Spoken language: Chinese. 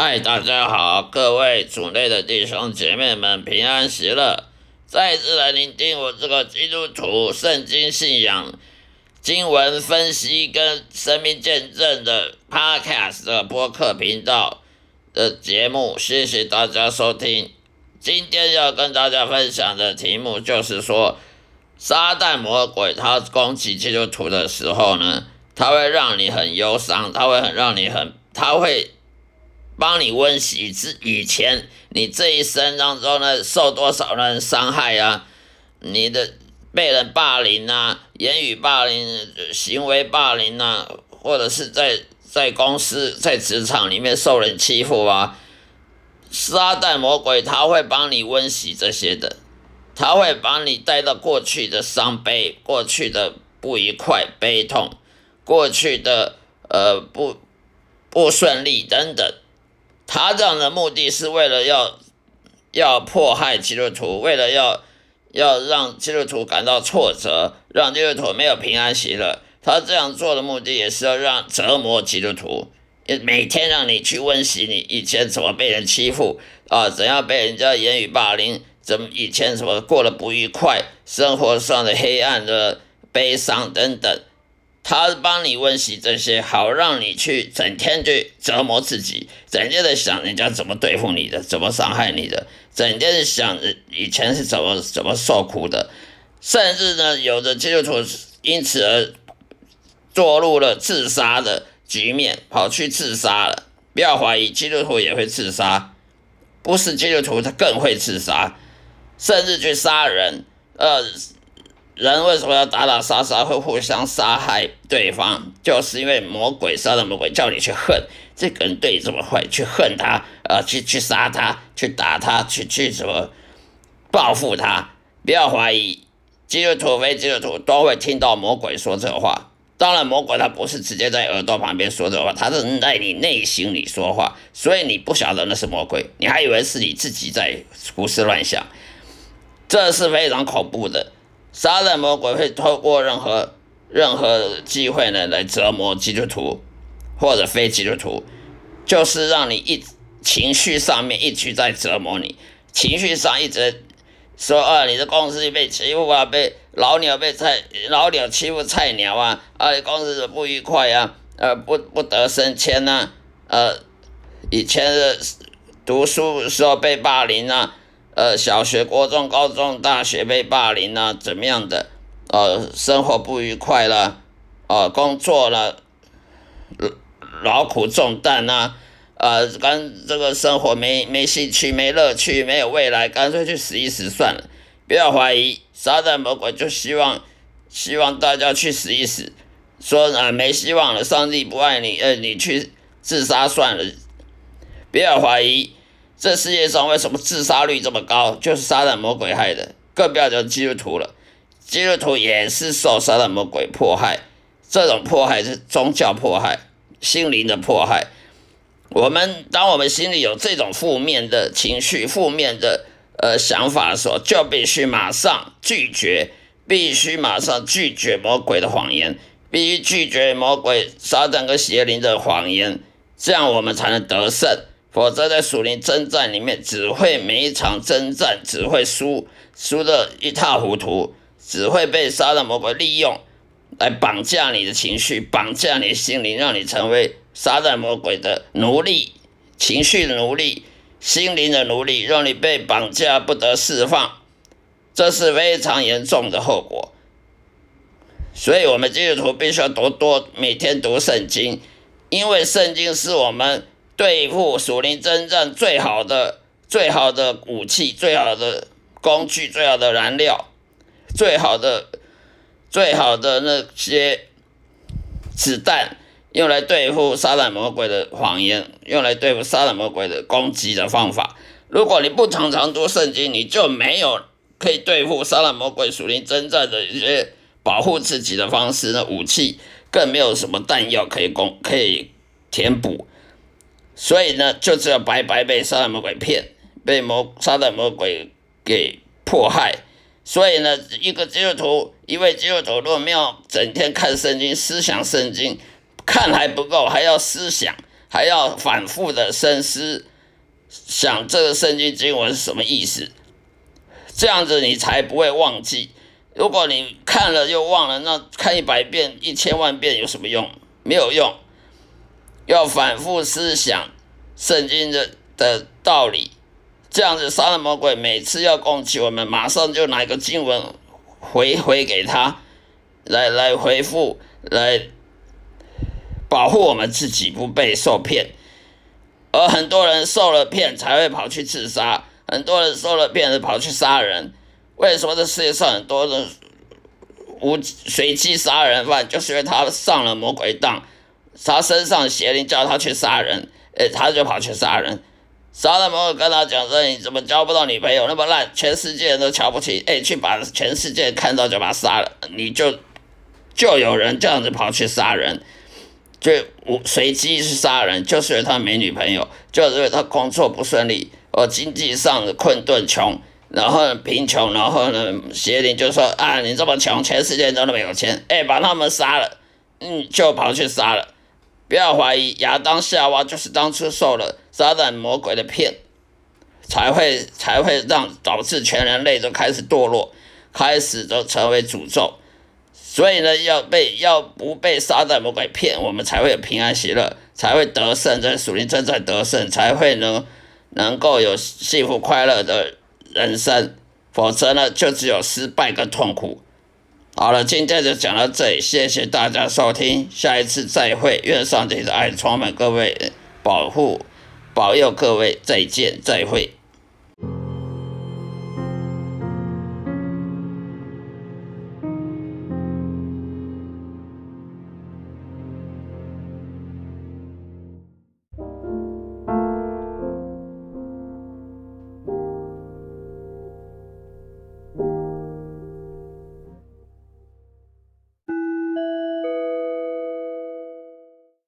嗨，大家好，各位主内的弟兄姐妹们，平安喜乐！再次来聆听我这个基督徒圣经信仰、经文分析跟生命见证的 Podcast 的播客频道的节目，谢谢大家收听。今天要跟大家分享的题目就是说，撒旦魔鬼他攻击基督徒的时候呢，他会让你很忧伤，他会很让你很，他会。帮你温习之以前，你这一生当中呢，受多少人伤害啊？你的被人霸凌啊，言语霸凌、行为霸凌啊，或者是在在公司、在职场里面受人欺负啊，撒旦魔鬼他会帮你温习这些的，他会把你带到过去的伤悲、过去的不愉快、悲痛、过去的呃不不顺利等等。他这样的目的是为了要要迫害基督徒，为了要要让基督徒感到挫折，让基督徒没有平安喜乐。他这样做的目的也是要让折磨基督徒，每天让你去温习你以前怎么被人欺负啊，怎样被人家言语霸凌，怎么以前怎么过得不愉快，生活上的黑暗的悲伤等等。他帮你温习这些，好让你去整天去折磨自己，整天在想人家怎么对付你的，怎么伤害你的，整天想以前是怎么怎么受苦的，甚至呢，有的基督徒因此而堕入了自杀的局面，跑去自杀了。不要怀疑，基督徒也会自杀，不是基督徒他更会自杀，甚至去杀人，呃。人为什么要打打杀杀，会互相杀害对方？就是因为魔鬼杀的魔鬼叫你去恨这个人对你这么坏，去恨他，呃，去去杀他，去打他，去去什么报复他？不要怀疑，基督徒非基督徒都会听到魔鬼说这话。当然，魔鬼他不是直接在耳朵旁边说这话，他是在你内心里说话，所以你不晓得那是魔鬼，你还以为是你自己在胡思乱想，这是非常恐怖的。杀人魔鬼会透过任何任何机会呢来折磨基督徒或者非基督徒，就是让你一情绪上面一直在折磨你，情绪上一直说啊，你的公司被欺负啊，被老鸟被菜老鸟欺负菜鸟啊，啊，你公司不愉快啊，呃，不不得升迁呐，呃，以前的读书时候被霸凌啊。呃，小学、国中、高中、大学被霸凌啊，怎么样的？呃，生活不愉快了，呃，工作了，劳苦重担呐，呃，跟这个生活没没兴趣、没乐趣、没有未来，干脆去死一死算了。不要怀疑，撒旦魔鬼就希望希望大家去死一死，说啊没希望了，上帝不爱你，呃，你去自杀算了。不要怀疑。这世界上为什么自杀率这么高？就是撒旦魔鬼害的，更不要讲基督徒了。基督徒也是受撒旦魔鬼迫害，这种迫害是宗教迫害、心灵的迫害。我们当我们心里有这种负面的情绪、负面的呃想法的时候，就必须马上拒绝，必须马上拒绝魔鬼的谎言，必须拒绝魔鬼撒旦跟邪灵的谎言，这样我们才能得胜。否则，在属灵征战里面，只会每一场征战只会输，输得一塌糊涂，只会被杀的魔鬼利用，来绑架你的情绪，绑架你的心灵，让你成为杀旦魔鬼的奴隶，情绪的奴隶，心灵的奴隶，让你被绑架不得释放，这是非常严重的后果。所以，我们基督徒必须要读多每天读圣经，因为圣经是我们。对付属灵征战最好的、最好的武器、最好的工具、最好的燃料、最好的、最好的那些子弹，用来对付撒旦魔鬼的谎言，用来对付撒旦魔鬼的攻击的方法。如果你不常常读圣经，你就没有可以对付撒旦魔鬼属灵征战的一些保护自己的方式。那武器更没有什么弹药可以供可以填补。所以呢，就只有白白被杀旦魔鬼骗，被魔杀旦魔鬼给迫害。所以呢，一个基督徒，一位基督徒，若没有整天看圣经、思想圣经，看还不够，还要思想，还要反复的深思，想这个圣经经文是什么意思，这样子你才不会忘记。如果你看了又忘了，那看一百遍、一千万遍有什么用？没有用。要反复思想圣经的的道理，这样子杀人魔鬼每次要攻击我们，马上就拿一个经文回回给他，来来回复，来保护我们自己不被受骗。而很多人受了骗才会跑去自杀，很多人受了骗跑去杀人。为什么这世界上很多人无随机杀人犯，就是因为他上了魔鬼当，他身上邪灵叫他去杀人，诶，他就跑去杀人。杀了朋友跟他讲说：“你怎么交不到女朋友？那么烂，全世界人都瞧不起，诶，去把全世界看到就把他杀了。”你就就有人这样子跑去杀人，就无随机去杀人，就是因为他没女朋友，就是因为他工作不顺利，哦经济上的困顿穷。然后贫穷，然后呢，邪灵就说啊，你这么穷，全世界都那么有钱，哎，把他们杀了，嗯，就跑去杀了。不要怀疑，亚当夏娃就是当初受了撒旦魔鬼的骗，才会才会让导致全人类都开始堕落，开始都成为诅咒。所以呢，要被要不被撒旦魔鬼骗，我们才会有平安喜乐，才会得胜，在属灵正在得胜，才会能能够有幸福快乐的。人生，否则呢，就只有失败跟痛苦。好了，今天就讲到这里，谢谢大家收听，下一次再会。愿上帝的爱充满各位，保护、保佑各位，再见，再会。